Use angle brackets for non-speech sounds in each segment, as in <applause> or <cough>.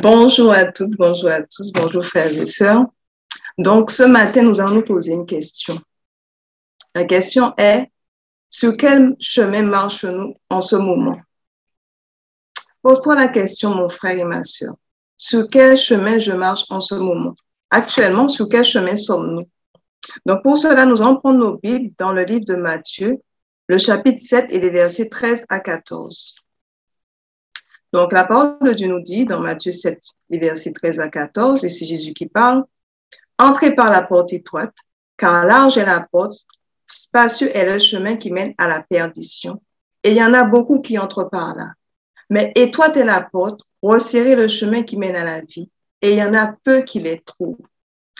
Bonjour à toutes, bonjour à tous, bonjour frères et sœurs. Donc, ce matin, nous allons nous poser une question. La question est, sur quel chemin marchons-nous en ce moment? Pose-toi la question, mon frère et ma sœur. Sur quel chemin je marche en ce moment? Actuellement, sur quel chemin sommes-nous? Donc, pour cela, nous allons prendre nos Bibles dans le livre de Matthieu, le chapitre 7 et les versets 13 à 14. Donc, la parole de Dieu nous dit dans Matthieu 7, les versets 13 à 14, et c'est Jésus qui parle, Entrez par la porte étroite, car large est la porte, spacieux est le chemin qui mène à la perdition, et il y en a beaucoup qui entrent par là. Mais étroite est la porte, resserrez le chemin qui mène à la vie, et il y en a peu qui les trouvent.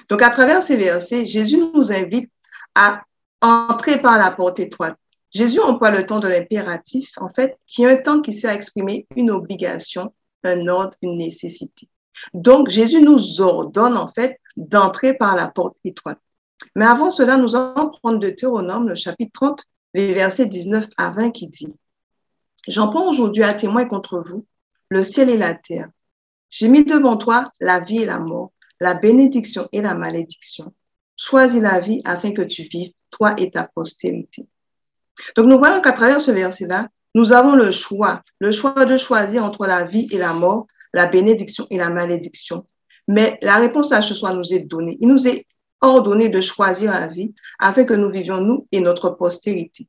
Donc, à travers ces versets, Jésus nous invite à entrer par la porte étroite. Jésus emploie le temps de l'impératif, en fait, qui est un temps qui sert à exprimer une obligation, un ordre, une nécessité. Donc, Jésus nous ordonne, en fait, d'entrer par la porte étroite. Mais avant cela, nous allons prendre de Théronome, le chapitre 30, les versets 19 à 20 qui dit, J'en prends aujourd'hui à témoin contre vous, le ciel et la terre. J'ai mis devant toi la vie et la mort, la bénédiction et la malédiction. Choisis la vie afin que tu vives, toi et ta postérité. Donc nous voyons qu'à travers ce verset-là, nous avons le choix, le choix de choisir entre la vie et la mort, la bénédiction et la malédiction. Mais la réponse à ce choix nous est donnée. Il nous est ordonné de choisir la vie afin que nous vivions nous et notre postérité.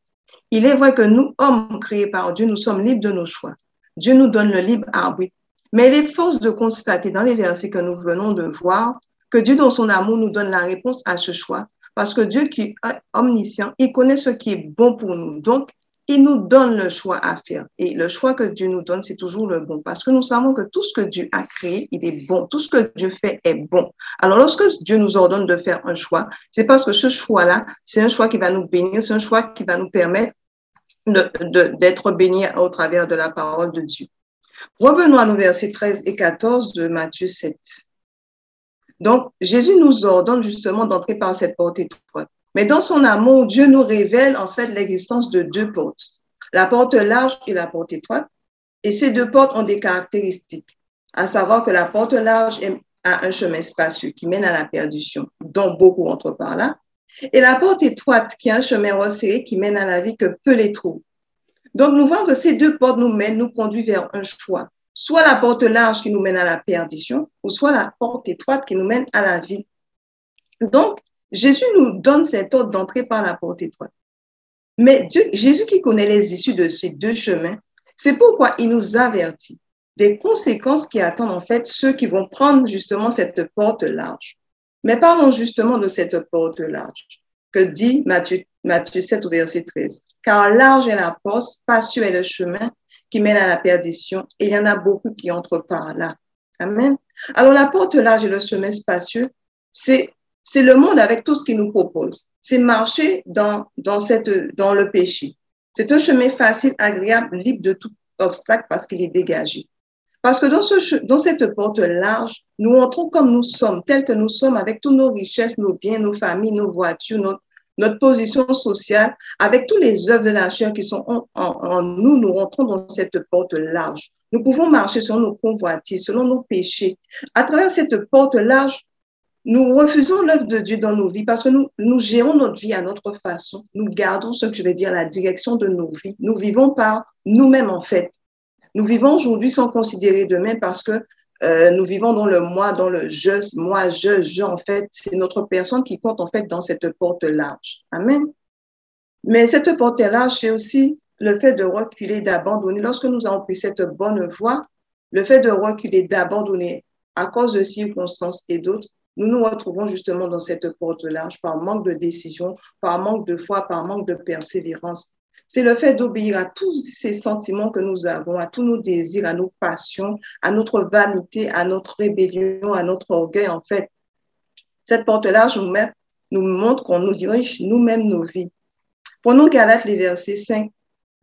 Il est vrai que nous, hommes créés par Dieu, nous sommes libres de nos choix. Dieu nous donne le libre arbitre. Mais il est force de constater dans les versets que nous venons de voir que Dieu, dans son amour, nous donne la réponse à ce choix parce que Dieu qui est omniscient, il connaît ce qui est bon pour nous. Donc, il nous donne le choix à faire. Et le choix que Dieu nous donne, c'est toujours le bon. Parce que nous savons que tout ce que Dieu a créé, il est bon. Tout ce que Dieu fait est bon. Alors, lorsque Dieu nous ordonne de faire un choix, c'est parce que ce choix-là, c'est un choix qui va nous bénir, c'est un choix qui va nous permettre d'être bénis au travers de la parole de Dieu. Revenons à nos versets 13 et 14 de Matthieu 7. Donc, Jésus nous ordonne justement d'entrer par cette porte étroite. Mais dans son amour, Dieu nous révèle en fait l'existence de deux portes, la porte large et la porte étroite. Et ces deux portes ont des caractéristiques, à savoir que la porte large a un chemin spacieux qui mène à la perdition, dont beaucoup entrent par là, et la porte étroite qui a un chemin resserré qui mène à la vie que peu les trouvent. Donc, nous voyons que ces deux portes nous mènent, nous conduisent vers un choix soit la porte large qui nous mène à la perdition, ou soit la porte étroite qui nous mène à la vie. Donc, Jésus nous donne cet ordre d'entrer par la porte étroite. Mais Jésus qui connaît les issues de ces deux chemins, c'est pourquoi il nous avertit des conséquences qui attendent en fait ceux qui vont prendre justement cette porte large. Mais parlons justement de cette porte large que dit Matthieu, Matthieu 7 au verset 13. Car large est la porte, spacieux est le chemin qui mène à la perdition et il y en a beaucoup qui entrent par là. Amen. Alors la porte large et le chemin spacieux, c'est c'est le monde avec tout ce qu'il nous propose. C'est marcher dans dans cette dans le péché. C'est un chemin facile, agréable, libre de tout obstacle parce qu'il est dégagé. Parce que dans, ce, dans cette porte large, nous entrons comme nous sommes, tels que nous sommes, avec toutes nos richesses, nos biens, nos familles, nos voitures, notre, notre position sociale, avec tous les œuvres de la chair qui sont en, nous, nous rentrons dans cette porte large. Nous pouvons marcher selon nos convoitises, selon nos péchés. À travers cette porte large, nous refusons l'œuvre de Dieu dans nos vies parce que nous, nous gérons notre vie à notre façon. Nous gardons ce que je vais dire, la direction de nos vies. Nous vivons par nous-mêmes, en fait. Nous vivons aujourd'hui sans considérer demain parce que euh, nous vivons dans le moi, dans le je, moi, je, je, en fait, c'est notre personne qui compte en fait dans cette porte large. Amen. Mais cette porte large, c'est aussi le fait de reculer, d'abandonner. Lorsque nous avons pris cette bonne voie, le fait de reculer, d'abandonner à cause de circonstances et d'autres, nous nous retrouvons justement dans cette porte large par manque de décision, par manque de foi, par manque de persévérance c'est le fait d'obéir à tous ces sentiments que nous avons, à tous nos désirs, à nos passions, à notre vanité, à notre rébellion, à notre orgueil, en fait. Cette porte-là nous, nous montre qu'on nous dirige nous-mêmes nos vies. Prenons Galates les versets 5,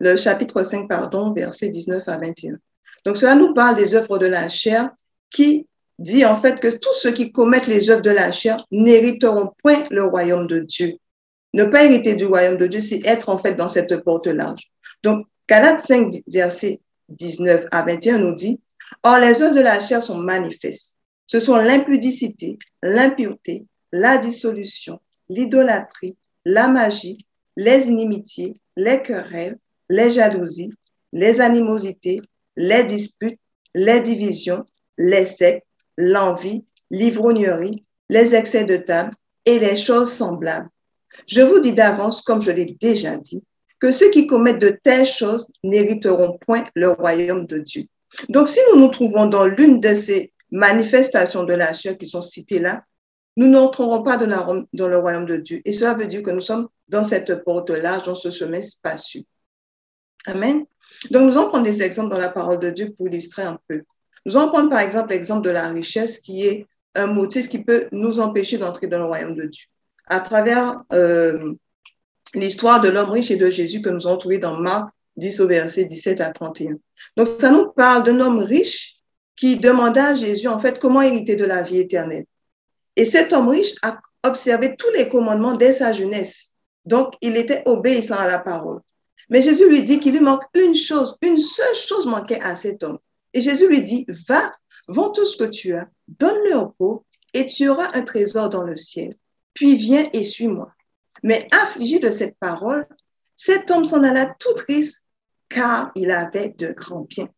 le chapitre 5, pardon, versets 19 à 21. Donc, cela nous parle des œuvres de la chair qui dit en fait que tous ceux qui commettent les œuvres de la chair n'hériteront point le royaume de Dieu. Ne pas hériter du royaume de Dieu, c'est être en fait dans cette porte large. Donc, Galates 5, verset 19 à 21 nous dit, Or, les œuvres de la chair sont manifestes. Ce sont l'impudicité, l'impureté, la dissolution, l'idolâtrie, la magie, les inimitiés, les querelles, les jalousies, les animosités, les disputes, les divisions, les sectes, l'envie, l'ivrognerie, les excès de table et les choses semblables. Je vous dis d'avance, comme je l'ai déjà dit, que ceux qui commettent de telles choses n'hériteront point le royaume de Dieu. Donc, si nous nous trouvons dans l'une de ces manifestations de la chair qui sont citées là, nous n'entrerons pas dans, le royaume de Dieu. Et cela veut dire que nous sommes dans cette porte large, dans ce chemin spacieux. Amen. Donc, nous allons prendre des exemples dans la parole de Dieu pour illustrer un peu. Nous allons prendre par exemple l'exemple de la richesse qui est un motif qui peut nous empêcher d'entrer dans le royaume de Dieu. À travers euh, l'histoire de l'homme riche et de Jésus que nous avons trouvé dans Marc 10 au verset 17 à 31. Donc, ça nous parle d'un homme riche qui demanda à Jésus, en fait, comment hériter de la vie éternelle. Et cet homme riche a observé tous les commandements dès sa jeunesse. Donc, il était obéissant à la parole. Mais Jésus lui dit qu'il lui manque une chose, une seule chose manquait à cet homme. Et Jésus lui dit, va, vends tout ce que tu as, donne-le aux pauvres, et tu auras un trésor dans le ciel. Puis viens et suis-moi. Mais affligé de cette parole, cet homme s'en alla tout triste, car il avait de grands biens.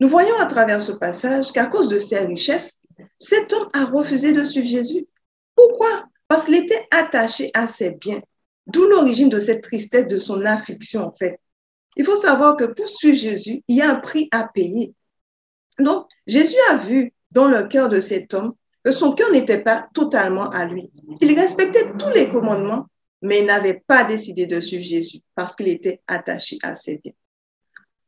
Nous voyons à travers ce passage qu'à cause de ses richesses, cet homme a refusé de suivre Jésus. Pourquoi? Parce qu'il était attaché à ses biens. D'où l'origine de cette tristesse, de son affliction, en fait. Il faut savoir que pour suivre Jésus, il y a un prix à payer. Donc, Jésus a vu dans le cœur de cet homme que son cœur n'était pas totalement à lui. Il respectait tous les commandements, mais il n'avait pas décidé de suivre Jésus parce qu'il était attaché à ses biens.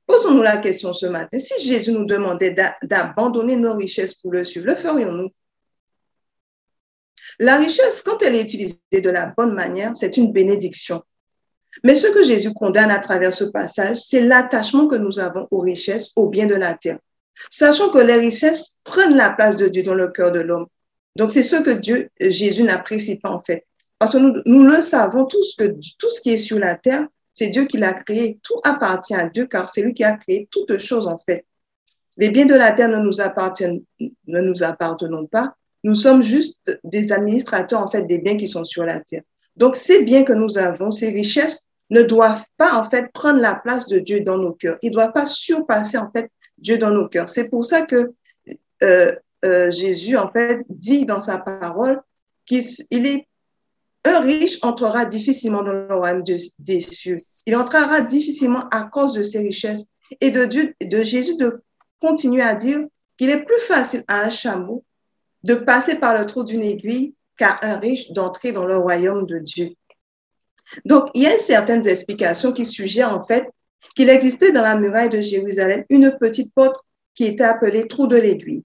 Posons-nous la question ce matin. Si Jésus nous demandait d'abandonner nos richesses pour le suivre, le ferions-nous? La richesse, quand elle est utilisée de la bonne manière, c'est une bénédiction. Mais ce que Jésus condamne à travers ce passage, c'est l'attachement que nous avons aux richesses, aux biens de la terre. Sachant que les richesses prennent la place de Dieu dans le cœur de l'homme. Donc, c'est ce que Dieu, Jésus n'apprécie pas en fait. Parce que nous, nous le savons tous que tout ce qui est sur la terre, c'est Dieu qui l'a créé. Tout appartient à Dieu car c'est lui qui a créé toutes choses en fait. Les biens de la terre ne nous appartiennent, ne nous appartenons pas. Nous sommes juste des administrateurs en fait des biens qui sont sur la terre. Donc ces biens que nous avons, ces richesses ne doivent pas en fait prendre la place de Dieu dans nos cœurs. Ils ne doivent pas surpasser en fait Dieu dans nos cœurs. C'est pour ça que euh, euh, Jésus en fait dit dans sa parole qu'il est un riche entrera difficilement dans le royaume des cieux. Il entrera difficilement à cause de ses richesses. Et de, de Jésus de continuer à dire qu'il est plus facile à un chameau de passer par le trou d'une aiguille qu'à un riche d'entrer dans le royaume de Dieu. Donc, il y a certaines explications qui suggèrent en fait qu'il existait dans la muraille de Jérusalem une petite porte qui était appelée trou de l'aiguille.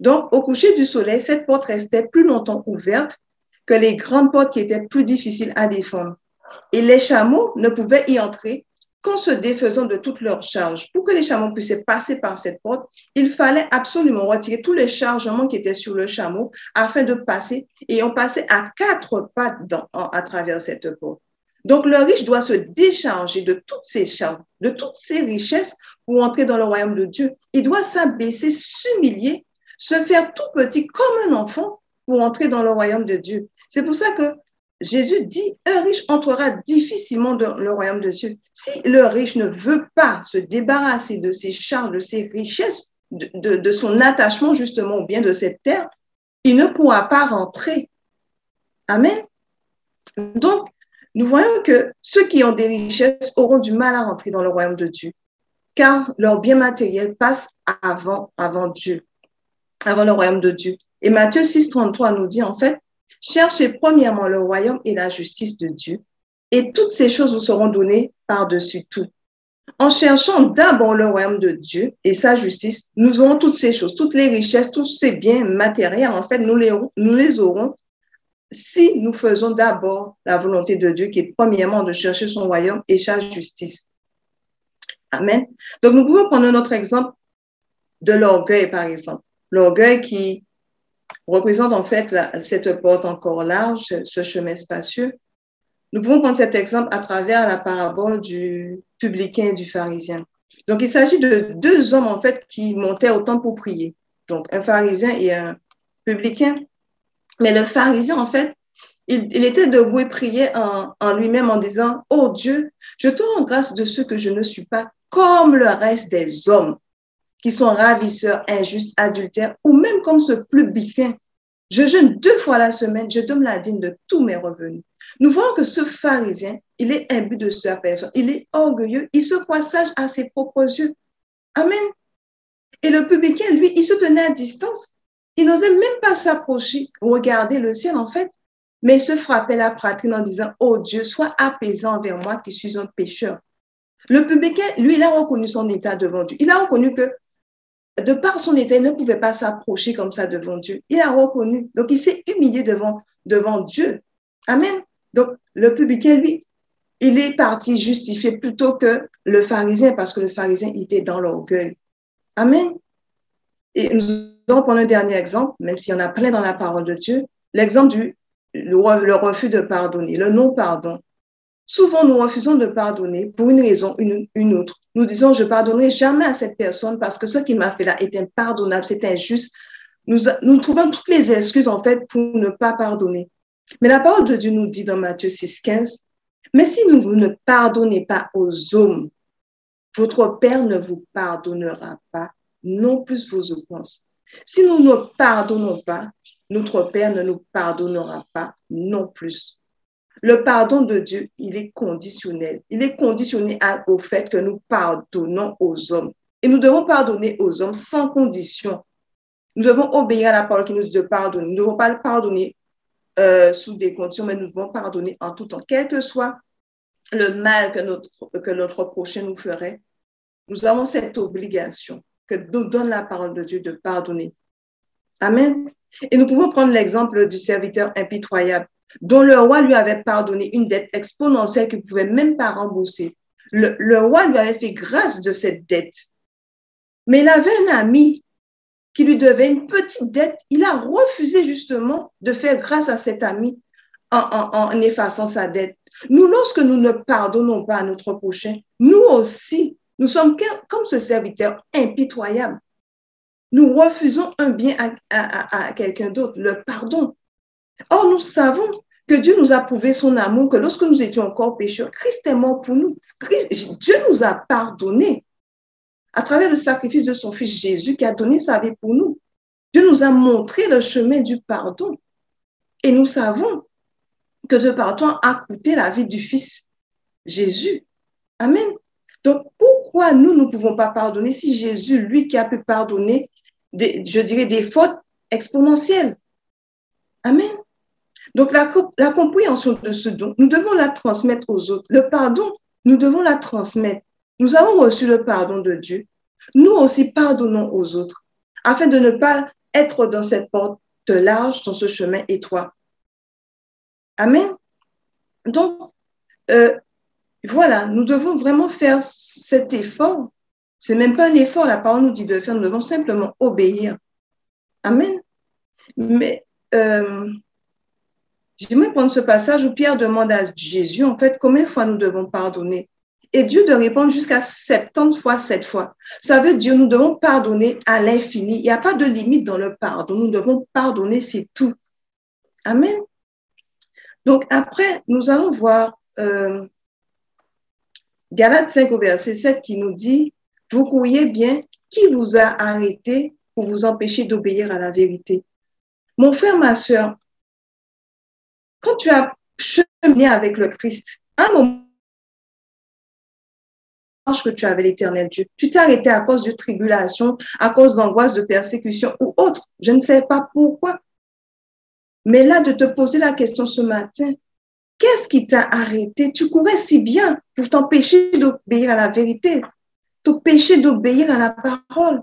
Donc, au coucher du soleil, cette porte restait plus longtemps ouverte que les grandes portes qui étaient plus difficiles à défendre. Et les chameaux ne pouvaient y entrer qu'en se défaisant de toutes leurs charges. Pour que les chameaux puissent passer par cette porte, il fallait absolument retirer tous les chargements qui étaient sur le chameau afin de passer. Et on passait à quatre pattes à travers cette porte. Donc le riche doit se décharger de toutes ses charges, de toutes ses richesses pour entrer dans le royaume de Dieu. Il doit s'abaisser, s'humilier, se faire tout petit comme un enfant pour entrer dans le royaume de Dieu. C'est pour ça que Jésus dit, un riche entrera difficilement dans le royaume de Dieu. Si le riche ne veut pas se débarrasser de ses charges, de ses richesses, de, son attachement justement au bien de cette terre, il ne pourra pas rentrer. Amen. Donc, nous voyons que ceux qui ont des richesses auront du mal à rentrer dans le royaume de Dieu, car leur bien matériel passe avant, avant Dieu, avant le royaume de Dieu. Et Matthieu 6, 33 nous dit en fait, cherchez premièrement le royaume et la justice de Dieu, et toutes ces choses vous seront données par-dessus tout. En cherchant d'abord le royaume de Dieu et sa justice, nous aurons toutes ces choses, toutes les richesses, tous ces biens matériels, en fait, nous les, nous les aurons si nous faisons d'abord la volonté de Dieu, qui est premièrement de chercher son royaume et sa justice. Amen. Donc, nous pouvons prendre notre exemple de l'orgueil, par exemple. L'orgueil qui représente en fait cette porte encore large, ce chemin spacieux. Nous pouvons prendre cet exemple à travers la parabole du publicain et du pharisien. Donc, il s'agit de deux hommes, en fait, qui montaient au temple pour prier. Donc, un pharisien et un publicain. Mais le pharisien, en fait, il, était debout et priait en, lui-même en disant, Oh Dieu, je te rends grâce de ce que je ne suis pas comme le reste des hommes qui sont ravisseurs, injustes, adultères, ou même comme ce publicain. Je jeûne deux fois la semaine, je donne la dîme de tous mes revenus. Nous voyons que ce pharisien, il est imbu de sa personne, il est orgueilleux, il se croit sage à ses propres yeux. Amen. Et le publicain, lui, il se tenait à distance. Il n'osait même pas s'approcher, regarder le ciel en fait, mais se frappait la poitrine en disant, Oh Dieu, sois apaisant envers moi qui suis un pécheur. Le publicain, lui, il a reconnu son état devant Dieu. Il a reconnu que de par son état, il ne pouvait pas s'approcher comme ça devant Dieu. Il a reconnu. Donc, il s'est humilié devant, devant Dieu. Amen. Donc, le publicain, lui, il est parti justifier plutôt que le pharisien, parce que le pharisien était dans l'orgueil. Amen. Allons prendre un dernier exemple, même s'il y en a plein dans la parole de Dieu, l'exemple du refus de pardonner, le non-pardon. Souvent, nous refusons de pardonner pour une raison, une, une autre. Nous disons, je pardonnerai jamais à cette personne parce que ce qu'il m'a fait là est impardonnable, c'est injuste. Nous, nous trouvons toutes les excuses, en fait, pour ne pas pardonner. Mais la parole de Dieu nous dit dans Matthieu 6, 15, mais si vous ne pardonnez pas aux hommes, votre Père ne vous pardonnera pas, non plus vos offenses. Si nous ne pardonnons pas, notre Père ne nous pardonnera pas non plus. Le pardon de Dieu, il est conditionnel. Il est conditionné au fait que nous pardonnons aux hommes. Et nous devons pardonner aux hommes sans condition. Nous devons obéir à la parole qui nous dit de pardonner. Nous ne devons pas le pardonner euh, sous des conditions, mais nous devons pardonner en tout temps. Quel que soit le mal que notre, que notre prochain nous ferait, nous avons cette obligation que nous donne la parole de Dieu de pardonner. Amen. Et nous pouvons prendre l'exemple du serviteur impitoyable dont le roi lui avait pardonné une dette exponentielle qu'il ne pouvait même pas rembourser. Le, roi lui avait fait grâce de cette dette. Mais il avait un ami qui lui devait une petite dette. Il a refusé justement de faire grâce à cet ami en, en, en effaçant sa dette. Nous, lorsque nous ne pardonnons pas à notre prochain, nous aussi, nous sommes comme ce serviteur impitoyable. Nous refusons un bien à, quelqu'un d'autre, le pardon. Or, nous savons que Dieu nous a prouvé son amour, que lorsque nous étions encore pécheurs, Christ est mort pour nous. Dieu nous a pardonné à travers le sacrifice de son Fils Jésus qui a donné sa vie pour nous. Dieu nous a montré le chemin du pardon. Et nous savons que ce pardon a coûté la vie du Fils Jésus. Amen. Donc, pourquoi nous ne pouvons pas pardonner si Jésus, lui qui a pu pardonner, des, je dirais, des fautes exponentielles? Amen. Donc, la, compréhension de ce don, nous devons la transmettre aux autres. Le pardon, nous devons la transmettre. Nous avons reçu le pardon de Dieu. Nous aussi pardonnons aux autres afin de ne pas être dans cette porte large, dans ce chemin étroit. Amen. Donc, euh, voilà, nous devons vraiment faire cet effort. C'est même pas un effort, la parole nous dit de faire, nous devons simplement obéir. Amen. Mais euh, J'aimerais prendre ce passage où Pierre demande à Jésus, en fait, combien de fois nous devons pardonner? Et Dieu de répondre jusqu'à 70 fois, 7 fois. Ça veut dire nous devons pardonner à l'infini. Il n'y a pas de limite dans le pardon. Nous devons pardonner, c'est tout. Amen. Donc après, nous allons voir euh, Galates 5 au verset 7 qui nous dit, vous croyez bien qui vous a arrêté pour vous empêcher d'obéir à la vérité? Mon frère, ma soeur, quand tu as cheminé avec le Christ, un moment que tu avais l'éternel Dieu. Tu t'es arrêté à cause de tribulation, à cause d'angoisse, de persécution ou autre. Je ne sais pas pourquoi. Mais là, de te poser la question ce matin, qu'est-ce qui t'a arrêté? Tu courais si bien pour t'empêcher d'obéir à la vérité, t'empêcher d'obéir à la parole.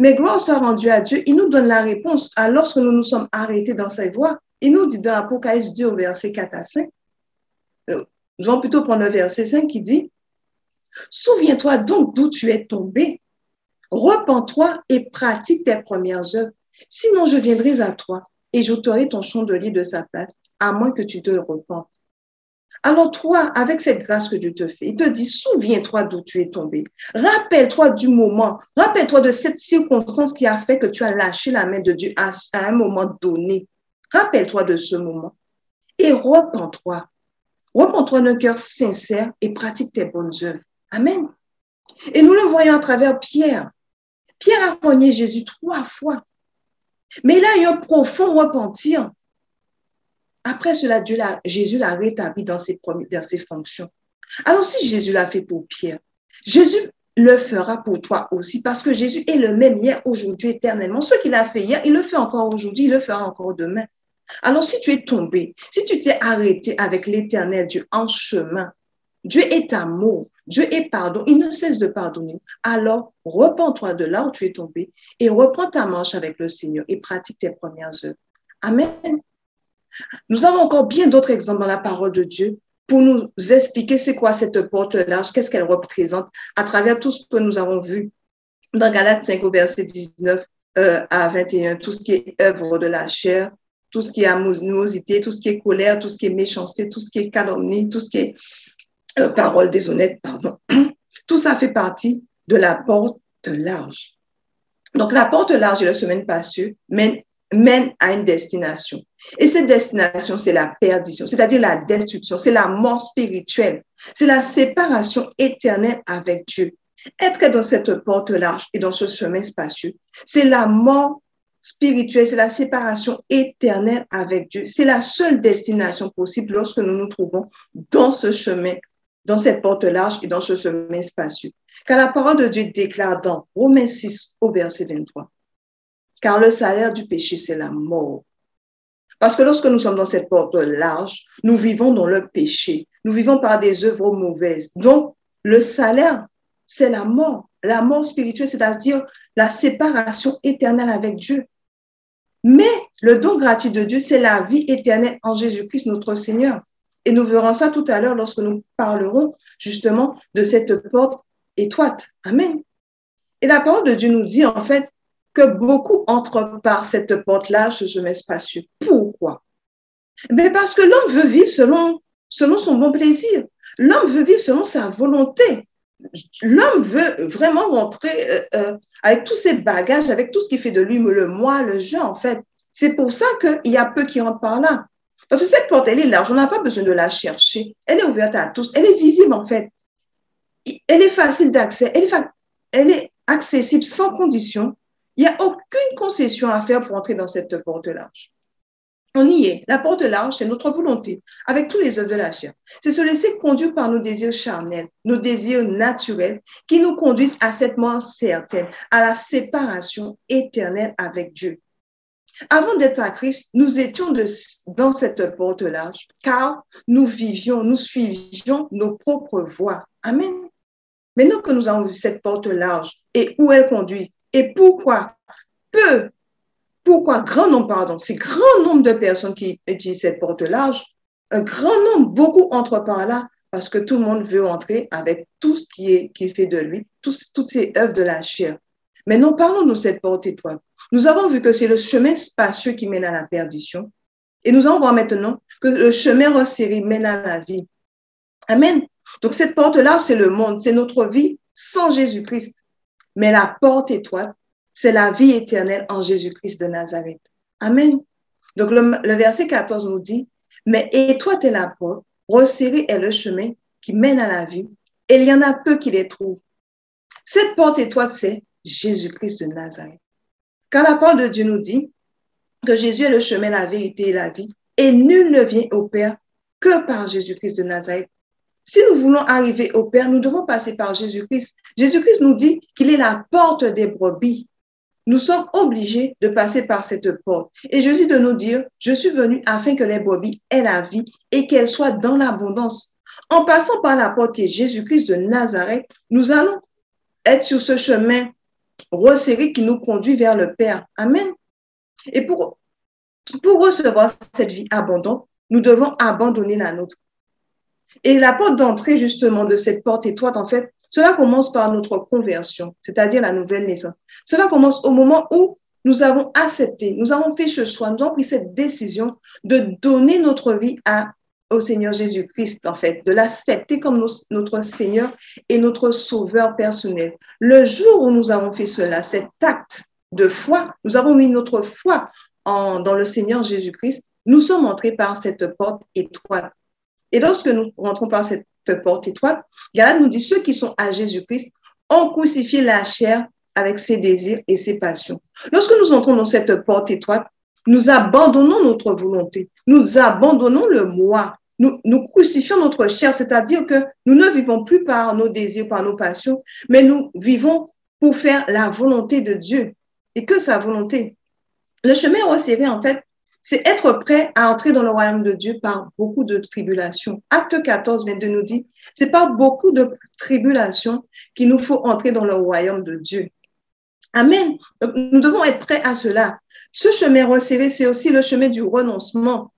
Mais gloire soit rendue à Dieu, il nous donne la réponse à lorsque nous nous sommes arrêtés dans sa voie. Il nous dit dans Apocalypse 2 au verset 4 à 5, euh, nous allons plutôt prendre le verset 5 qui dit, Souviens-toi donc d'où tu es tombé, repens-toi et pratique tes premières œuvres, sinon je viendrai à toi et j'ôterai ton chandelier de sa place, à moins que tu te repentes. Alors toi, avec cette grâce que Dieu te fait, il te dit, souviens-toi d'où tu es tombé. Rappelle-toi du moment. Rappelle-toi de cette circonstance qui a fait que tu as lâché la main de Dieu à, un moment donné. Rappelle-toi de ce moment et repens-toi. Repens-toi d'un cœur sincère et pratique tes bonnes œuvres. Amen. Et nous le voyons à travers Pierre. Pierre a renié Jésus trois fois. Mais il a eu un profond repentir. Après cela, Jésus l'a rétabli dans ses, fonctions. Alors si Jésus l'a fait pour Pierre, Jésus le fera pour toi aussi parce que Jésus est le même hier, aujourd'hui, éternellement. Ce qu'il a fait hier, il le fait encore aujourd'hui, il le fera encore demain. Alors si tu es tombé, si tu t'es arrêté avec l'éternel Dieu en chemin, Dieu est amour, Dieu est pardon, il ne cesse de pardonner. Alors, repens-toi de là où tu es tombé et reprends ta marche avec le Seigneur et pratique tes premières œuvres. Amen. Nous avons encore bien d'autres exemples dans la parole de Dieu pour nous expliquer c'est quoi cette porte large, qu'est-ce qu'elle représente à travers tout ce que nous avons vu dans Galates 5 au verset 19 euh, à 21, tout ce qui est œuvre de la chair, tout ce qui est animosité, tout ce qui est colère, tout ce qui est méchanceté, tout ce qui est calomnie, tout ce qui est euh, parole déshonnête, pardon. <clears throat> Tout ça fait partie de la porte large. Donc, la porte large et le semaine passée mène, mène à une destination. Et cette destination, c'est la perdition, c'est-à-dire la destruction, c'est la mort spirituelle, c'est la séparation éternelle avec Dieu. Être dans cette porte large et dans ce chemin spacieux, c'est la mort spirituelle, c'est la séparation éternelle avec Dieu. C'est la seule destination possible lorsque nous nous trouvons dans ce chemin dans cette porte large et dans ce chemin spacieux. Car la parole de Dieu déclare dans Romains 6 au verset 23, car le salaire du péché, c'est la mort. Parce que lorsque nous sommes dans cette porte large, nous vivons dans le péché. Nous vivons par des œuvres mauvaises. Donc, le salaire, c'est la mort. La mort spirituelle, c'est-à-dire la séparation éternelle avec Dieu. Mais le don gratuit de Dieu, c'est la vie éternelle en Jésus-Christ, notre Seigneur. Et nous verrons ça tout à l'heure lorsque nous parlerons justement de cette porte étroite. Amen. Et la parole de Dieu nous dit en fait que beaucoup entrent par cette porte-là, ce chemin spacieux. Pourquoi? Mais parce que l'homme veut vivre selon, selon son bon plaisir. L'homme veut vivre selon sa volonté. L'homme veut vraiment rentrer euh, euh, avec tous ses bagages, avec tout ce qui fait de lui le moi, le je, en fait. C'est pour ça qu'il y a peu qui rentrent par là. Parce que cette porte, elle est large, on n'a pas besoin de la chercher. Elle est ouverte à tous, elle est visible en fait. Elle est facile d'accès, elle, est accessible sans condition. Il n'y a aucune concession à faire pour entrer dans cette porte large. On y est. La porte large, c'est notre volonté, avec tous les œuvres de la chair. C'est se laisser conduire par nos désirs charnels, nos désirs naturels, qui nous conduisent à cette mort certaine, à la séparation éternelle avec Dieu. Avant d'être à Christ, nous étions dans cette porte large, car nous vivions, nous suivions nos propres voies. Amen. Maintenant que nous avons vu cette porte large et où elle conduit, et pourquoi peu, pourquoi grand nombre, pardon, c'est grand nombre de personnes qui utilisent cette porte large, un grand nombre, beaucoup entrent par là parce que tout le monde veut entrer avec tout ce qui est fait de lui, toutes ces œuvres de la chair. Mais non, parlons de cette porte étoile. Nous avons vu que c'est le chemin spacieux qui mène à la perdition. Et nous allons voir maintenant que le chemin resserré mène à la vie. Amen. Donc cette porte-là, c'est le monde, c'est notre vie sans Jésus-Christ. Mais la porte étoile, c'est la vie éternelle en Jésus-Christ de Nazareth. Amen. Donc le, verset 14 nous dit, mais étoile est la porte, resserré est le chemin qui mène à la vie, et il y en a peu qui les trouvent. Cette porte étoile, c'est Jésus-Christ de Nazareth. Car la parole de Dieu nous dit que Jésus est le chemin, la vérité et la vie, et nul ne vient au Père que par Jésus-Christ de Nazareth. Si nous voulons arriver au Père, nous devons passer par Jésus-Christ. Jésus-Christ nous dit qu'il est la porte des brebis. Nous sommes obligés de passer par cette porte. Et Jésus de nous dire, je suis venu afin que les brebis aient la vie et qu'elles soient dans l'abondance. En passant par la porte qui est Jésus-Christ de Nazareth, nous allons être sur ce chemin resserré qui nous conduit vers le Père. Amen. Et pour, pour recevoir cette vie abondante, nous devons abandonner la nôtre. Et la porte d'entrée, justement, de cette porte étroite, en fait, cela commence par notre conversion, c'est-à-dire la nouvelle naissance. Cela commence au moment où nous avons accepté, nous avons fait ce choix, nous avons pris cette décision de donner notre vie à au Seigneur Jésus-Christ, en fait, de l'accepter comme notre Seigneur et notre Sauveur personnel. Le jour où nous avons fait cela, cet acte de foi, nous avons mis notre foi dans le Seigneur Jésus-Christ, nous sommes entrés par cette porte étroite. Et lorsque nous rentrons par cette porte étroite, Galate nous dit, ceux qui sont à Jésus-Christ ont crucifié la chair avec ses désirs et ses passions. Lorsque nous entrons dans cette porte étroite, nous abandonnons notre volonté, nous abandonnons le moi, nous, crucifions notre chair, c'est-à-dire que nous ne vivons plus par nos désirs, par nos passions, mais nous vivons pour faire la volonté de Dieu. Et que sa volonté. Le chemin resserré, en fait, c'est être prêt à entrer dans le royaume de Dieu par beaucoup de tribulations. Acte 14 vient de nous dire, c'est par beaucoup de tribulations qu'il nous faut entrer dans le royaume de Dieu. Amen. nous devons être prêts à cela. Ce chemin resserré, c'est aussi le chemin du renoncement.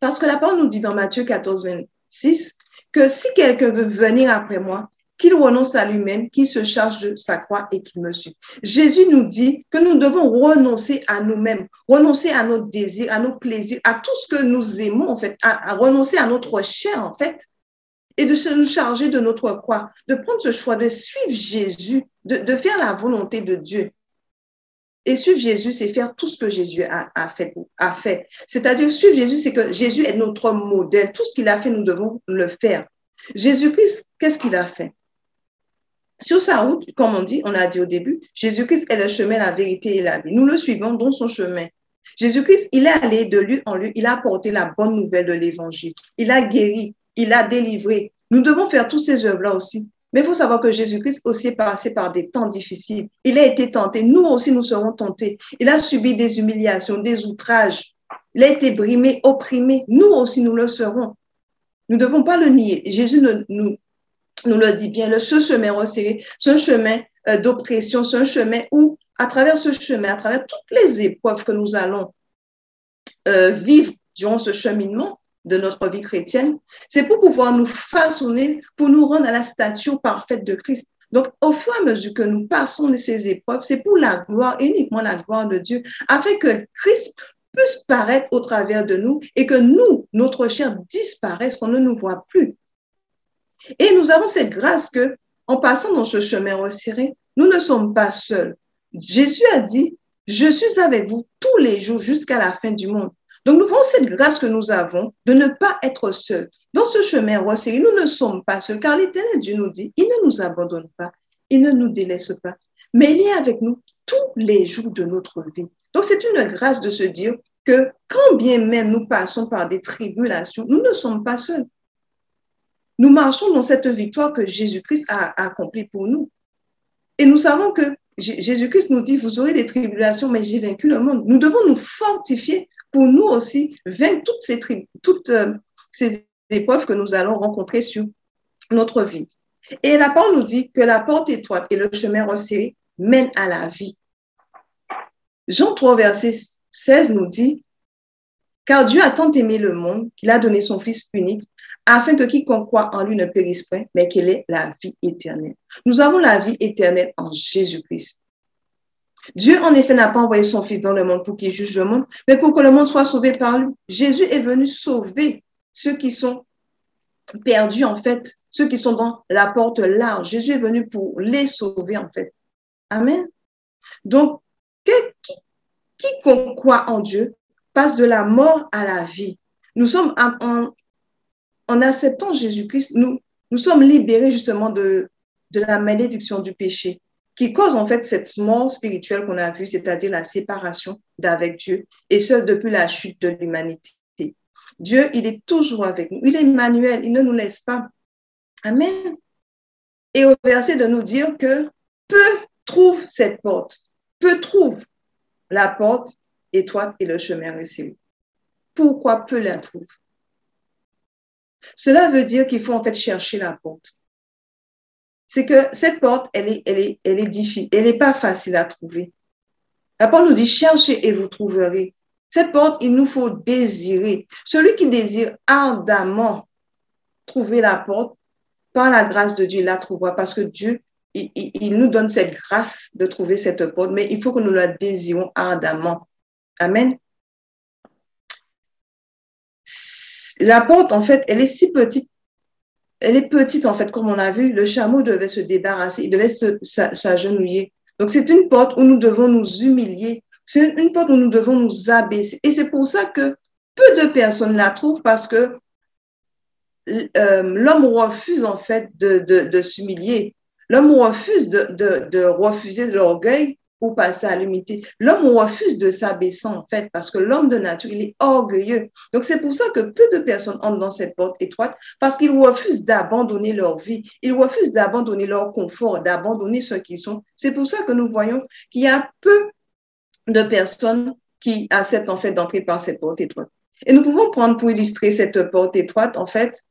Parce que la parole nous dit dans Matthieu 14, 26 que si quelqu'un veut venir après moi, qu'il renonce à lui-même, qu'il se charge de sa croix et qu'il me suive. Jésus nous dit que nous devons renoncer à nous-mêmes, renoncer à nos désirs, à nos plaisirs, à tout ce que nous aimons, en fait, à, renoncer à notre chair, en fait, et de se nous charger de notre croix, de prendre ce choix de suivre Jésus, de, faire la volonté de Dieu. Et suivre Jésus, c'est faire tout ce que Jésus a. A fait. C'est-à-dire, suivre Jésus, c'est que Jésus est notre modèle. Tout ce qu'il a fait, nous devons le faire. Jésus-Christ, qu'est-ce qu'il a fait? Sur sa route, comme on dit, on a dit au début, Jésus-Christ est le chemin, la vérité et la vie. Nous le suivons dans son chemin. Jésus-Christ, il est allé de lui en lui, il a apporté la bonne nouvelle de l'évangile. Il a guéri, il a délivré. Nous devons faire tous ces œuvres-là aussi. Mais il faut savoir que Jésus-Christ aussi est passé par des temps difficiles. Il a été tenté. Nous aussi, nous serons tentés. Il a subi des humiliations, des outrages. Il a été brimé, opprimé. Nous aussi, nous le serons. Nous ne devons pas le nier. Jésus ne, nous, nous le dit bien, ce chemin resserré, ce chemin euh, d'oppression, ce chemin où, à travers ce chemin, à travers toutes les épreuves que nous allons euh, vivre durant ce cheminement de notre vie chrétienne, c'est pour pouvoir nous façonner, pour nous rendre à la statue parfaite de Christ. Donc, au fur et à mesure que nous passons de ces épreuves, c'est pour la gloire, uniquement la gloire de Dieu, afin que Christ puisse paraître au travers de nous et que nous, notre chair disparaisse, qu'on ne nous voit plus. Et nous avons cette grâce que, en passant dans ce chemin resserré, nous ne sommes pas seuls. Jésus a dit, je suis avec vous tous les jours jusqu'à la fin du monde. Donc, nous avons cette grâce que nous avons de ne pas être seuls. Dans ce chemin resserré, nous ne sommes pas seuls, car l'Éternel Dieu nous dit, il ne nous abandonne pas, il ne nous délaisse pas, mais il est avec nous tous les jours de notre vie. Donc, c'est une grâce de se dire que quand bien même nous passons par des tribulations, nous ne sommes pas seuls. Nous marchons dans cette victoire que Jésus-Christ a, accomplie pour nous. Et nous savons que Jésus-Christ nous dit, vous aurez des tribulations, mais j'ai vaincu le monde. Nous devons nous fortifier pour nous aussi vaincre toutes ces, toutes, euh, ces épreuves que nous allons rencontrer sur notre vie. Et la parole nous dit que la porte étroite et le chemin resserré mènent à la vie. Jean 3, verset 16 nous dit, car Dieu a tant aimé le monde qu'il a donné son Fils unique afin que quiconque croit en lui ne périsse point, mais qu'il ait la vie éternelle. Nous avons la vie éternelle en Jésus-Christ. Dieu, en effet, n'a pas envoyé son Fils dans le monde pour qu'il juge le monde, mais pour que le monde soit sauvé par lui. Jésus est venu sauver ceux qui sont perdus, en fait, ceux qui sont dans la porte large. Jésus est venu pour les sauver, en fait. Amen. Donc, quiconque croit en Dieu passe de la mort à la vie. Nous sommes en, acceptant Jésus-Christ, nous, nous sommes libérés justement de, de la malédiction du péché qui cause en fait cette mort spirituelle qu'on a vue, c'est-à-dire la séparation d'avec Dieu, et ce depuis la chute de l'humanité. Dieu, il est toujours avec nous. Il est Emmanuel, il ne nous laisse pas. Amen. Et au verset de nous dire que peu trouve cette porte, peu trouve la porte étroite et le chemin resserré. Pourquoi peu la trouve cela veut dire qu'il faut en fait chercher la porte. C'est que cette porte, elle est, elle elle est difficile, elle n'est pas facile à trouver. La porte nous dit cherchez et vous trouverez. Cette porte, il nous faut désirer. Celui qui désire ardemment trouver la porte, par la grâce de Dieu, il la trouvera parce que Dieu, il, nous donne cette grâce de trouver cette porte, mais il faut que nous la désirons ardemment. Amen la porte, en fait, elle est si petite. Elle est petite, en fait, comme on a vu. Le chameau devait se débarrasser, il devait s'agenouiller. Donc, c'est une porte où nous devons nous humilier. C'est une porte où nous devons nous abaisser. Et c'est pour ça que peu de personnes la trouvent parce que euh, l'homme refuse, en fait, de, de, s'humilier. L'homme refuse de, de, de refuser l'orgueil pour passer à l'humilité. L'homme refuse de s'abaisser en fait parce que l'homme de nature, il est orgueilleux. Donc c'est pour ça que peu de personnes entrent dans cette porte étroite parce qu'ils refusent d'abandonner leur vie. Ils refusent d'abandonner leur confort, d'abandonner ce qu'ils sont. C'est pour ça que nous voyons qu'il y a peu de personnes qui acceptent en fait d'entrer par cette porte étroite. Et nous pouvons prendre pour illustrer cette porte étroite en fait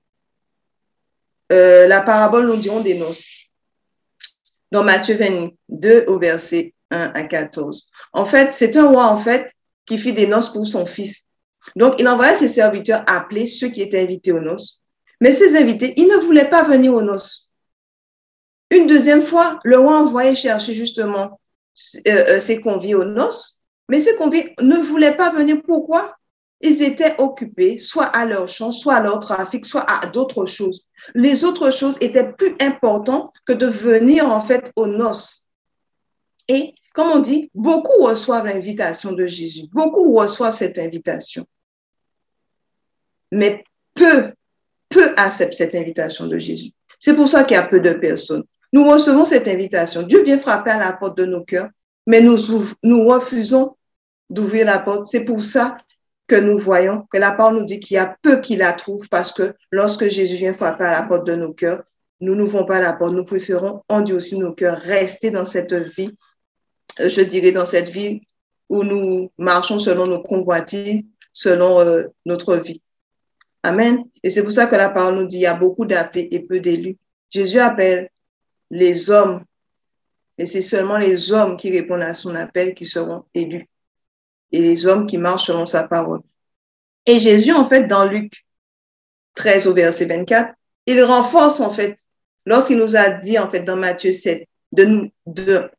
euh, la parabole, nous dirons, des noces. Dans Matthieu 22 au verset 1 à 14. En fait, c'est un roi, en fait, qui fit des noces pour son fils. Donc, il envoya ses serviteurs appeler ceux qui étaient invités aux noces. Mais ces invités, ils ne voulaient pas venir aux noces. Une deuxième fois, le roi envoyait chercher justement euh, euh, ses conviés aux noces, mais ces conviés ne voulaient pas venir. Pourquoi? Ils étaient occupés soit à leur champ, soit à leur trafic, soit à d'autres choses. Les autres choses étaient plus importantes que de venir en fait aux noces. Et comme on dit, beaucoup reçoivent l'invitation de Jésus. Beaucoup reçoivent cette invitation. Mais peu, peu acceptent cette invitation de Jésus. C'est pour ça qu'il y a peu de personnes. Nous recevons cette invitation. Dieu vient frapper à la porte de nos cœurs, mais nous, nous refusons d'ouvrir la porte. C'est pour ça que nous voyons que la parole nous dit qu'il y a peu qui la trouvent parce que lorsque Jésus vient frapper à la porte de nos cœurs, nous n'ouvrons pas la porte. Nous préférons aussi nos cœurs, rester dans cette vie je dirais, dans cette vie où nous marchons selon nos convoitises, selon euh, notre vie. Amen. Et c'est pour ça que la parole nous dit, il y a beaucoup d'appelés et peu d'élus. Jésus appelle les hommes, et c'est seulement les hommes qui répondent à son appel qui seront élus. Et les hommes qui marchent selon sa parole. Et Jésus, en fait, dans Luc 13 au verset 24, il renforce, en fait, lorsqu'il nous a dit, en fait, dans Matthieu 7, de nous, de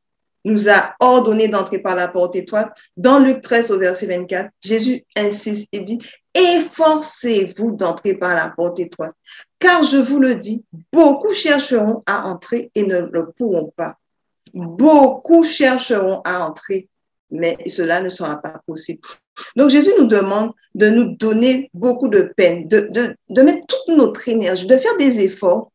nous a ordonné d'entrer par la porte étroite. Dans Luc 13 au verset 24, Jésus insiste et dit, efforcez-vous d'entrer par la porte étroite, car je vous le dis, beaucoup chercheront à entrer et ne le pourront pas. Beaucoup chercheront à entrer, mais cela ne sera pas possible. Donc Jésus nous demande de nous donner beaucoup de peine, de, de, de mettre toute notre énergie, de faire des efforts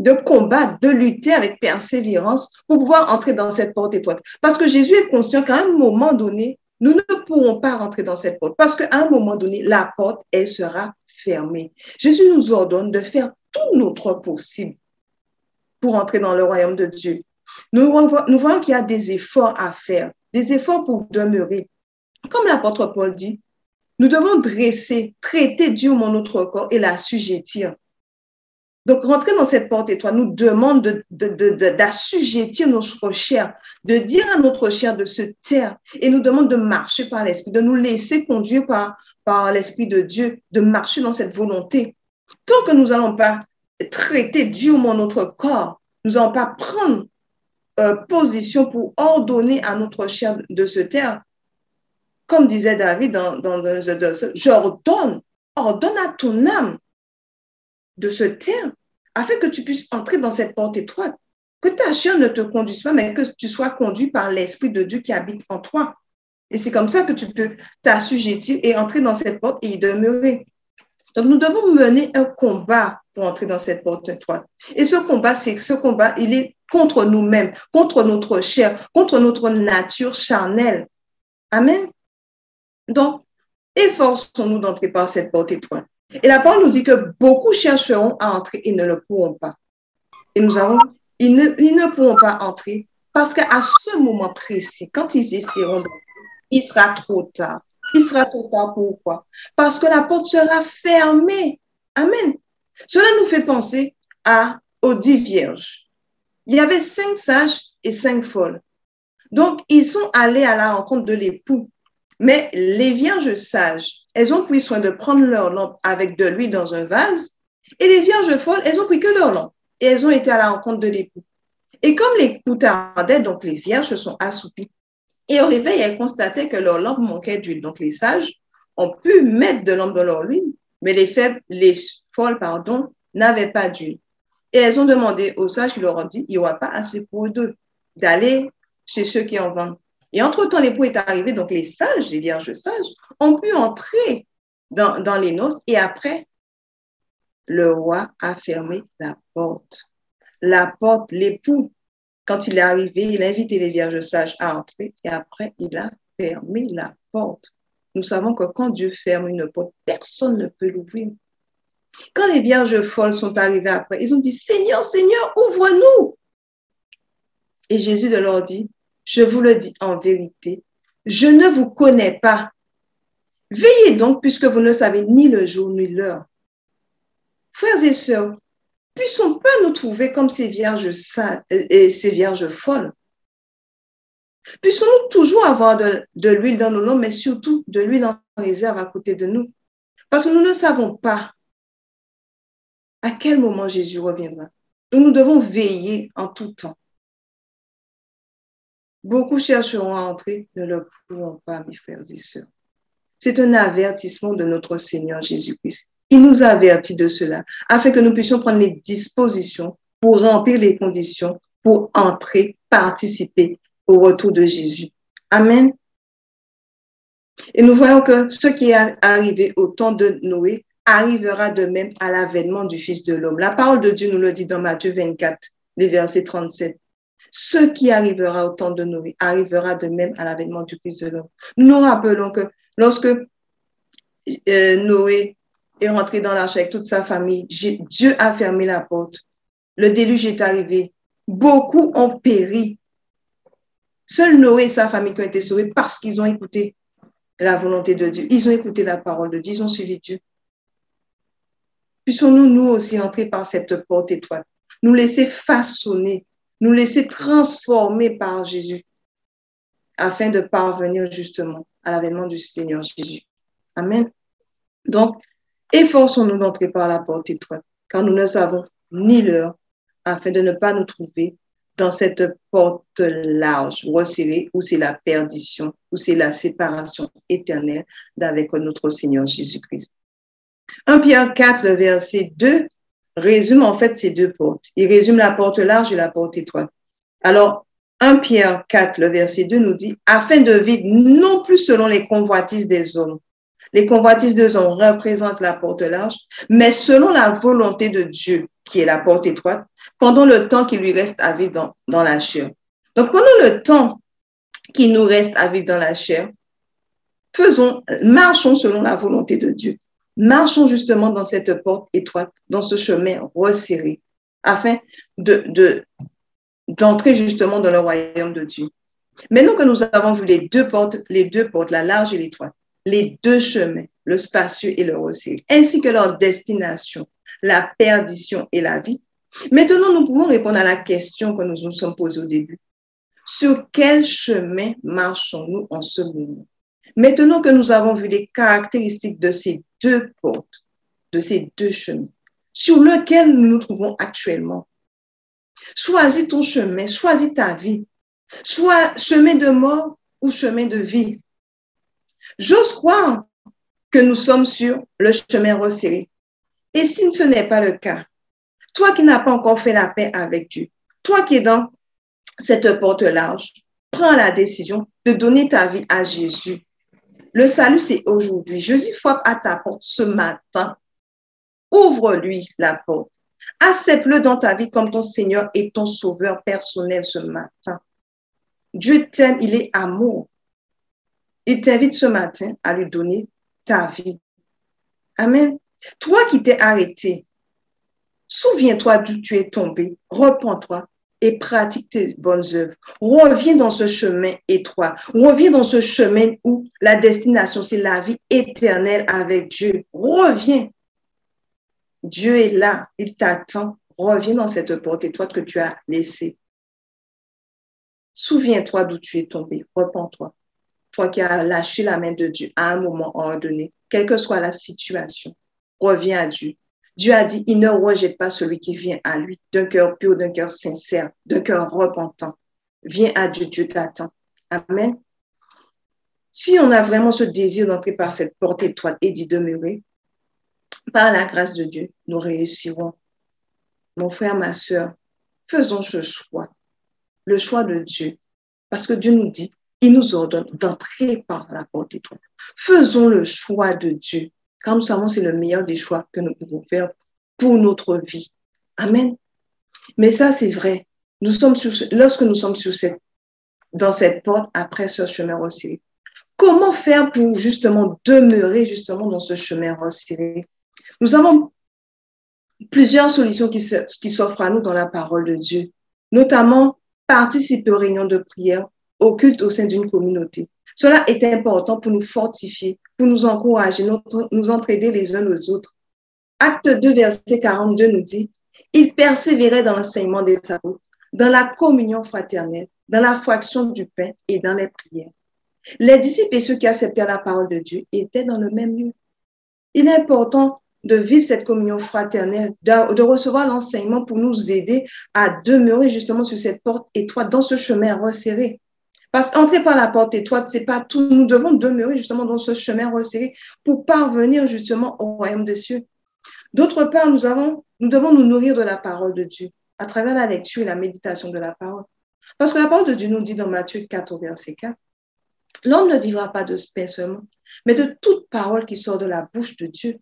de combattre, de lutter avec persévérance pour pouvoir entrer dans cette porte étroite. Parce que Jésus est conscient qu'à un moment donné, nous ne pourrons pas rentrer dans cette porte parce qu'à un moment donné, la porte, elle sera fermée. Jésus nous ordonne de faire tout notre possible pour entrer dans le royaume de Dieu. Nous, voyons qu'il y a des efforts à faire, des efforts pour demeurer. Comme l'apôtre Paul dit, nous devons dresser, traiter Dieu mon notre corps et l'assujettir. Donc, rentrer dans cette porte étroite nous demande d'assujettir notre chair, de dire à notre chair de se taire et nous demande de marcher par l'Esprit, de nous laisser conduire par, par l'Esprit de Dieu, de marcher dans cette volonté. Tant que nous n'allons pas traiter dans notre corps, nous n'allons pas prendre euh, position pour ordonner à notre chair de se taire. Comme disait David dans, dans, dans j'ordonne, ordonne à ton âme de se taire afin que tu puisses entrer dans cette porte étroite. Que ta chair ne te conduise pas, mais que tu sois conduit par l'Esprit de Dieu qui habite en toi. Et c'est comme ça que tu peux t'assujettir et entrer dans cette porte et y demeurer. Donc, nous devons mener un combat pour entrer dans cette porte étroite. Et ce combat, c'est ce combat, il est contre nous-mêmes, contre notre chair, contre notre nature charnelle. Amen. Donc, efforçons-nous d'entrer par cette porte étroite. Et la parole nous dit que beaucoup chercheront à entrer et ne le pourront pas. Et nous avons, ils ne, ils ne pourront pas entrer parce qu'à ce moment précis, quand ils essaieront, il sera trop tard. Il sera trop tard. Pourquoi? Parce que la porte sera fermée. Amen. Cela nous fait penser à, aux dix vierges. Il y avait cinq sages et cinq folles. Donc, ils sont allés à la rencontre de l'époux. Mais les vierges sages, elles ont pris soin de prendre leur lampe avec de l'huile dans un vase. Et les vierges folles, elles ont pris que leur lampe. Et elles ont été à la rencontre de l'époux. Et comme l'époux tardait, donc les vierges se sont assoupies. Et au réveil, elles constataient que leur lampe manquait d'huile. Donc les sages ont pu mettre de l'ambre dans leur huile, Mais les faibles, les folles, pardon, n'avaient pas d'huile. Et elles ont demandé aux sages, ils leur ont dit, il n'y aura pas assez pour deux, d'aller chez ceux qui en vendent. Et entre-temps, l'époux est arrivé, donc les sages, les vierges sages, ont pu entrer dans, les noces. Et après, le roi a fermé la porte. La porte, l'époux, quand il est arrivé, il a invité les vierges sages à entrer et après, il a fermé la porte. Nous savons que quand Dieu ferme une porte, personne ne peut l'ouvrir. Quand les vierges folles sont arrivées après, ils ont dit, Seigneur, Seigneur, ouvre-nous. Et Jésus leur dit, je vous le dis en vérité, je ne vous connais pas. Veillez donc puisque vous ne savez ni le jour ni l'heure. Frères et sœurs, puissons pas nous trouver comme ces vierges et ces vierges folles. Puissons-nous toujours avoir de, l'huile dans nos noms, mais surtout de l'huile en réserve à côté de nous. Parce que nous ne savons pas à quel moment Jésus reviendra. Nous devons veiller en tout temps. Beaucoup chercheront à entrer, ne le pourront pas, mes frères et sœurs. C'est un avertissement de notre Seigneur Jésus-Christ. Il nous avertit de cela, afin que nous puissions prendre les dispositions pour remplir les conditions pour entrer, participer au retour de Jésus. Amen. Et nous voyons que ce qui est arrivé au temps de Noé arrivera de même à l'avènement du Fils de l'homme. La parole de Dieu nous le dit dans Matthieu 24, les versets 37. Ce qui arrivera au temps de Noé arrivera de même à l'avènement du Fils de l'homme. Nous nous rappelons que lorsque euh, Noé est rentré dans l'arche avec toute sa famille, Dieu a fermé la porte. Le déluge est arrivé. Beaucoup ont péri Seul Noé et sa famille ont été sauvés parce qu'ils ont écouté la volonté de Dieu. Ils ont écouté la parole de Dieu, ils ont suivi Dieu. Puissions-nous, nous aussi, entrer par cette porte étroite, nous laisser façonner, nous laisser transformer par Jésus, afin de parvenir justement à l'avènement du Seigneur Jésus. Amen. Donc, efforçons-nous d'entrer par la porte étroite, car nous ne savons ni l'heure, afin de ne pas nous trouver dans cette porte large, resserrée, où c'est la perdition, où c'est la séparation éternelle d'avec notre Seigneur Jésus-Christ. 1 Pierre 4, verset 2, résume en fait ces deux portes. Il résume la porte large et la porte étroite. Alors, 1 Pierre 4, le verset 2 nous dit, afin de vivre non plus selon les convoitises des hommes. Les convoitises des hommes représentent la porte large, mais selon la volonté de Dieu, qui est la porte étroite, pendant le temps qui lui reste à vivre dans, dans la chair. Donc, pendant le temps qui nous reste à vivre dans la chair, faisons, marchons selon la volonté de Dieu. Marchons justement dans cette porte étroite, dans ce chemin resserré, afin de, d'entrer justement dans le royaume de Dieu. Maintenant que nous avons vu les deux portes, les deux portes, la large et l'étroite, les deux chemins, le spacieux et le resserré, ainsi que leur destination, la perdition et la vie, Maintenant, nous pouvons répondre à la question que nous nous sommes posée au début. Sur quel chemin marchons-nous en ce moment? Maintenant que nous avons vu les caractéristiques de ces deux portes, de ces deux chemins, sur lequel nous nous trouvons actuellement, choisis ton chemin, choisis ta vie, soit chemin de mort ou chemin de vie. J'ose croire que nous sommes sur le chemin resserré. Et si ce n'est pas le cas, toi qui n'as pas encore fait la paix avec Dieu, toi qui es dans cette porte large, prends la décision de donner ta vie à Jésus. Le salut, c'est aujourd'hui. Jésus frappe à ta porte ce matin. Ouvre-lui la porte. Accepte-le dans ta vie comme ton Seigneur et ton Sauveur personnel ce matin. Dieu t'aime, il est amour. Il t'invite ce matin à lui donner ta vie. Amen. Toi qui t'es arrêté, Souviens-toi d'où tu es tombé, repens-toi et pratique tes bonnes œuvres. Reviens dans ce chemin étroit. Reviens dans ce chemin où la destination, c'est la vie éternelle avec Dieu. Reviens. Dieu est là, il t'attend. Reviens dans cette porte étroite que tu as laissée. Souviens-toi d'où tu es tombé. Repens-toi. Toi qui as lâché la main de Dieu à un moment ordonné, quelle que soit la situation, reviens à Dieu. Dieu a dit, il ne rejette pas celui qui vient à lui d'un cœur pur, d'un cœur sincère, d'un cœur repentant. Viens à Dieu, Dieu t'attend. Amen. Si on a vraiment ce désir d'entrer par cette porte étroite et d'y demeurer, par la grâce de Dieu, nous réussirons. Mon frère, ma soeur, faisons ce choix, le choix de Dieu, parce que Dieu nous dit, il nous ordonne d'entrer par la porte étoile. Faisons le choix de Dieu, car nous savons c'est le meilleur des choix que nous pouvons faire pour notre vie. Amen. Mais ça, c'est vrai. Nous sommes lorsque nous sommes sur cette, dans cette porte après ce chemin resserré, comment faire pour justement demeurer justement dans ce chemin resserré? Nous avons plusieurs solutions qui, qui s'offrent à nous dans la parole de Dieu, notamment participer aux réunions de prière, au culte au sein d'une communauté. Cela est important pour nous fortifier, pour nous encourager, nous entraider les uns aux autres. Acte 2, verset 42 nous dit, il persévérait dans l'enseignement des apôtres, dans la communion fraternelle, dans la fraction du pain et dans les prières. Les disciples et ceux qui acceptaient la parole de Dieu étaient dans le même lieu. Il est important de vivre cette communion fraternelle, de, recevoir l'enseignement pour nous aider à demeurer justement sur cette porte étroite, dans ce chemin resserré. Parce qu'entrer par la porte étroite, c'est pas tout. Nous devons demeurer justement dans ce chemin resserré pour parvenir justement au royaume des cieux. D'autre part, nous, devons nous nourrir de la parole de Dieu à travers la lecture et la méditation de la parole. Parce que la parole de Dieu nous dit dans Matthieu 4, verset 4, L'homme ne vivra pas de pain seulement, mais de toute parole qui sort de la bouche de Dieu.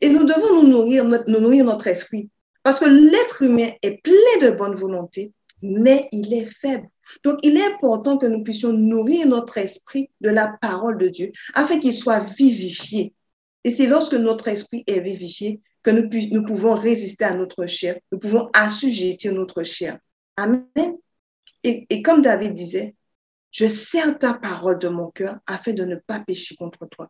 Et nous devons nous nourrir, nous nourrir notre esprit. Parce que l'être humain est plein de bonne volonté, mais il est faible. Donc, il est important que nous puissions nourrir notre esprit de la parole de Dieu afin qu'il soit vivifié. Et c'est lorsque notre esprit est vivifié que nous, pouvons résister à notre chair, nous pouvons assujettir notre chair. Amen. Et, et comme David disait, je sers ta parole de mon cœur afin de ne pas pécher contre toi.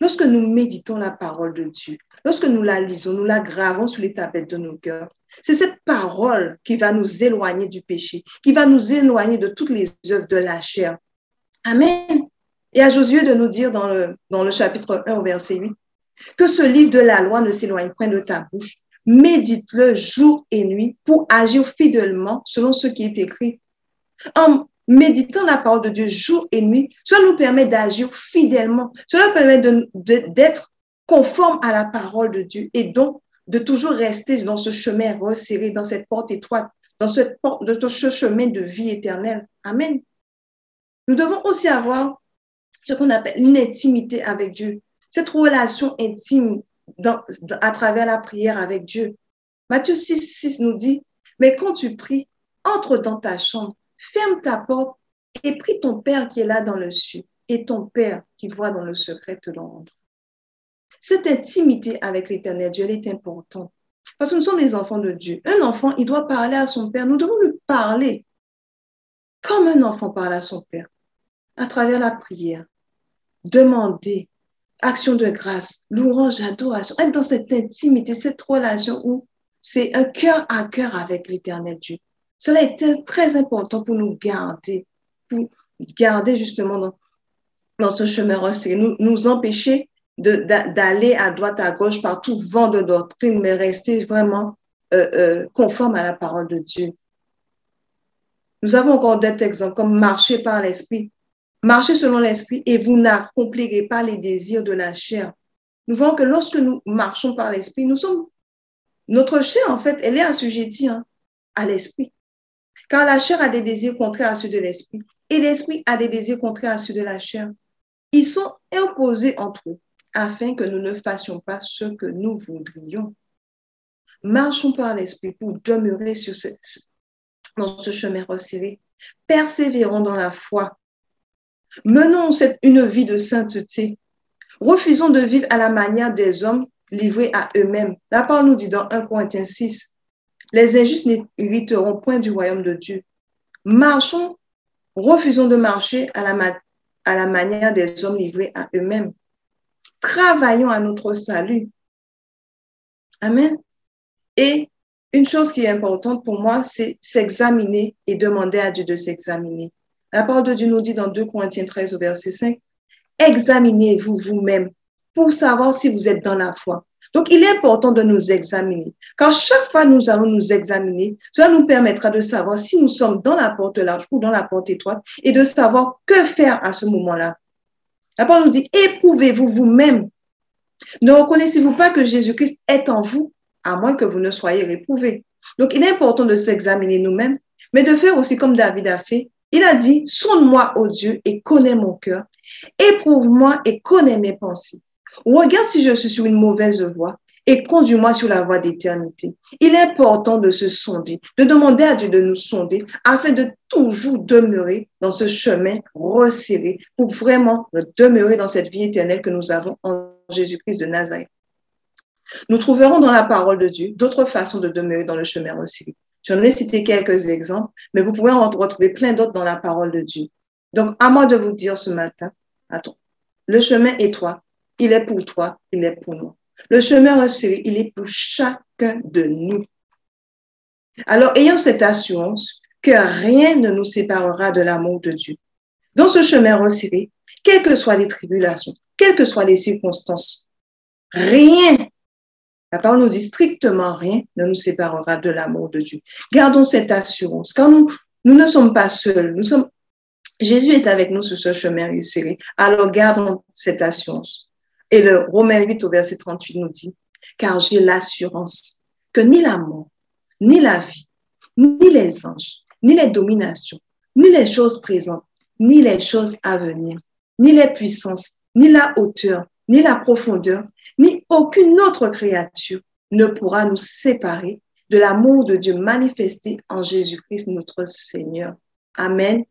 Lorsque nous méditons la parole de Dieu, lorsque nous la lisons, nous la gravons sur les tablettes de nos cœurs, c'est cette parole qui va nous éloigner du péché, qui va nous éloigner de toutes les œuvres de la chair. Amen. Et à Josué de nous dire dans le, chapitre 1 au verset 8, que ce livre de la loi ne s'éloigne point de ta bouche, médite-le jour et nuit pour agir fidèlement selon ce qui est écrit. Méditant la parole de Dieu jour et nuit, cela nous permet d'agir fidèlement. Cela permet d'être conforme à la parole de Dieu et donc de toujours rester dans ce chemin resserré, dans cette porte étroite, dans cette porte, de ce chemin de vie éternelle. Amen. Nous devons aussi avoir ce qu'on appelle une intimité avec Dieu, cette relation intime à travers la prière avec Dieu. Matthieu 6, 6 nous dit, mais quand tu pries, entre dans ta chambre, ferme ta porte et prie ton Père qui est là dans le ciel. Et ton Père qui voit dans le secret te rendre. Cette intimité avec l'éternel Dieu, elle est importante. Parce que nous sommes les enfants de Dieu. Un enfant, il doit parler à son Père. Nous devons lui parler comme un enfant parle à son Père, à travers la prière. Demander, action de grâce, louange, adoration. Être dans cette intimité, cette relation où c'est un cœur à cœur avec l'éternel Dieu. Cela est très important pour nous garder, pour garder justement dans, dans ce chemin resserré, nous, nous empêcher d'aller à droite, à gauche par tout vent de doctrine, mais rester vraiment euh, euh, conforme à la parole de Dieu. Nous avons encore d'autres exemples, comme marcher par l'esprit. Marcher selon l'esprit et vous n'accomplirez pas les désirs de la chair. Nous voyons que lorsque nous marchons par l'esprit, nous sommes, notre chair, en fait, elle est assujettie hein, à l'esprit. Car la chair a des désirs contraires à ceux de l'esprit et l'esprit a des désirs contraires à ceux de la chair. Ils sont opposés entre eux afin que nous ne fassions pas ce que nous voudrions. Marchons par l'esprit pour demeurer sur ce, dans ce chemin resserré. Persévérons dans la foi. Menons une vie de sainteté. Refusons de vivre à la manière des hommes livrés à eux-mêmes. La parole nous dit dans 1 Corinthiens 6, les injustes n'hériteront point du royaume de Dieu. Marchons, refusons de marcher à la, à la manière des hommes livrés à eux-mêmes. Travaillons à notre salut. Amen. Et une chose qui est importante pour moi, c'est s'examiner et demander à Dieu de s'examiner. La parole de Dieu nous dit dans 2 Corinthiens 13 au verset 5, examinez-vous vous-même pour savoir si vous êtes dans la foi. Donc, il est important de nous examiner. Quand chaque fois nous allons nous examiner, cela nous permettra de savoir si nous sommes dans la porte large ou dans la porte étroite et de savoir que faire à ce moment-là. La parole nous dit, éprouvez-vous vous-même. Ne reconnaissez-vous pas que Jésus-Christ est en vous, à moins que vous ne soyez réprouvé? Donc, il est important de s'examiner nous-mêmes, mais de faire aussi comme David a fait. Il a dit, sonde-moi, ô Dieu, et connais mon cœur. Éprouve-moi et connais mes pensées. Regarde si je suis sur une mauvaise voie et conduis-moi sur la voie d'éternité. Il est important de se sonder, de demander à Dieu de nous sonder afin de toujours demeurer dans ce chemin resserré pour vraiment demeurer dans cette vie éternelle que nous avons en Jésus-Christ de Nazareth. Nous trouverons dans la parole de Dieu d'autres façons de demeurer dans le chemin resserré. J'en ai cité quelques exemples, mais vous pouvez en retrouver plein d'autres dans la parole de Dieu. Donc, à moi de vous dire ce matin, attends, le chemin toi, il est pour toi, il est pour moi. Le chemin resserré, il est pour chacun de nous. Alors, ayons cette assurance que rien ne nous séparera de l'amour de Dieu. Dans ce chemin resserré, quelles que soient les tribulations, quelles que soient les circonstances, rien, la parole nous dit strictement rien ne nous séparera de l'amour de Dieu. Gardons cette assurance. Quand nous, nous ne sommes pas seuls, nous sommes, Jésus est avec nous sur ce chemin resserré. Alors gardons cette assurance. Et le Romain 8 au verset 38 nous dit, car j'ai l'assurance que ni la mort, ni la vie, ni les anges, ni les dominations, ni les choses présentes, ni les choses à venir, ni les puissances, ni la hauteur, ni la profondeur, ni aucune autre créature ne pourra nous séparer de l'amour de Dieu manifesté en Jésus-Christ notre Seigneur. Amen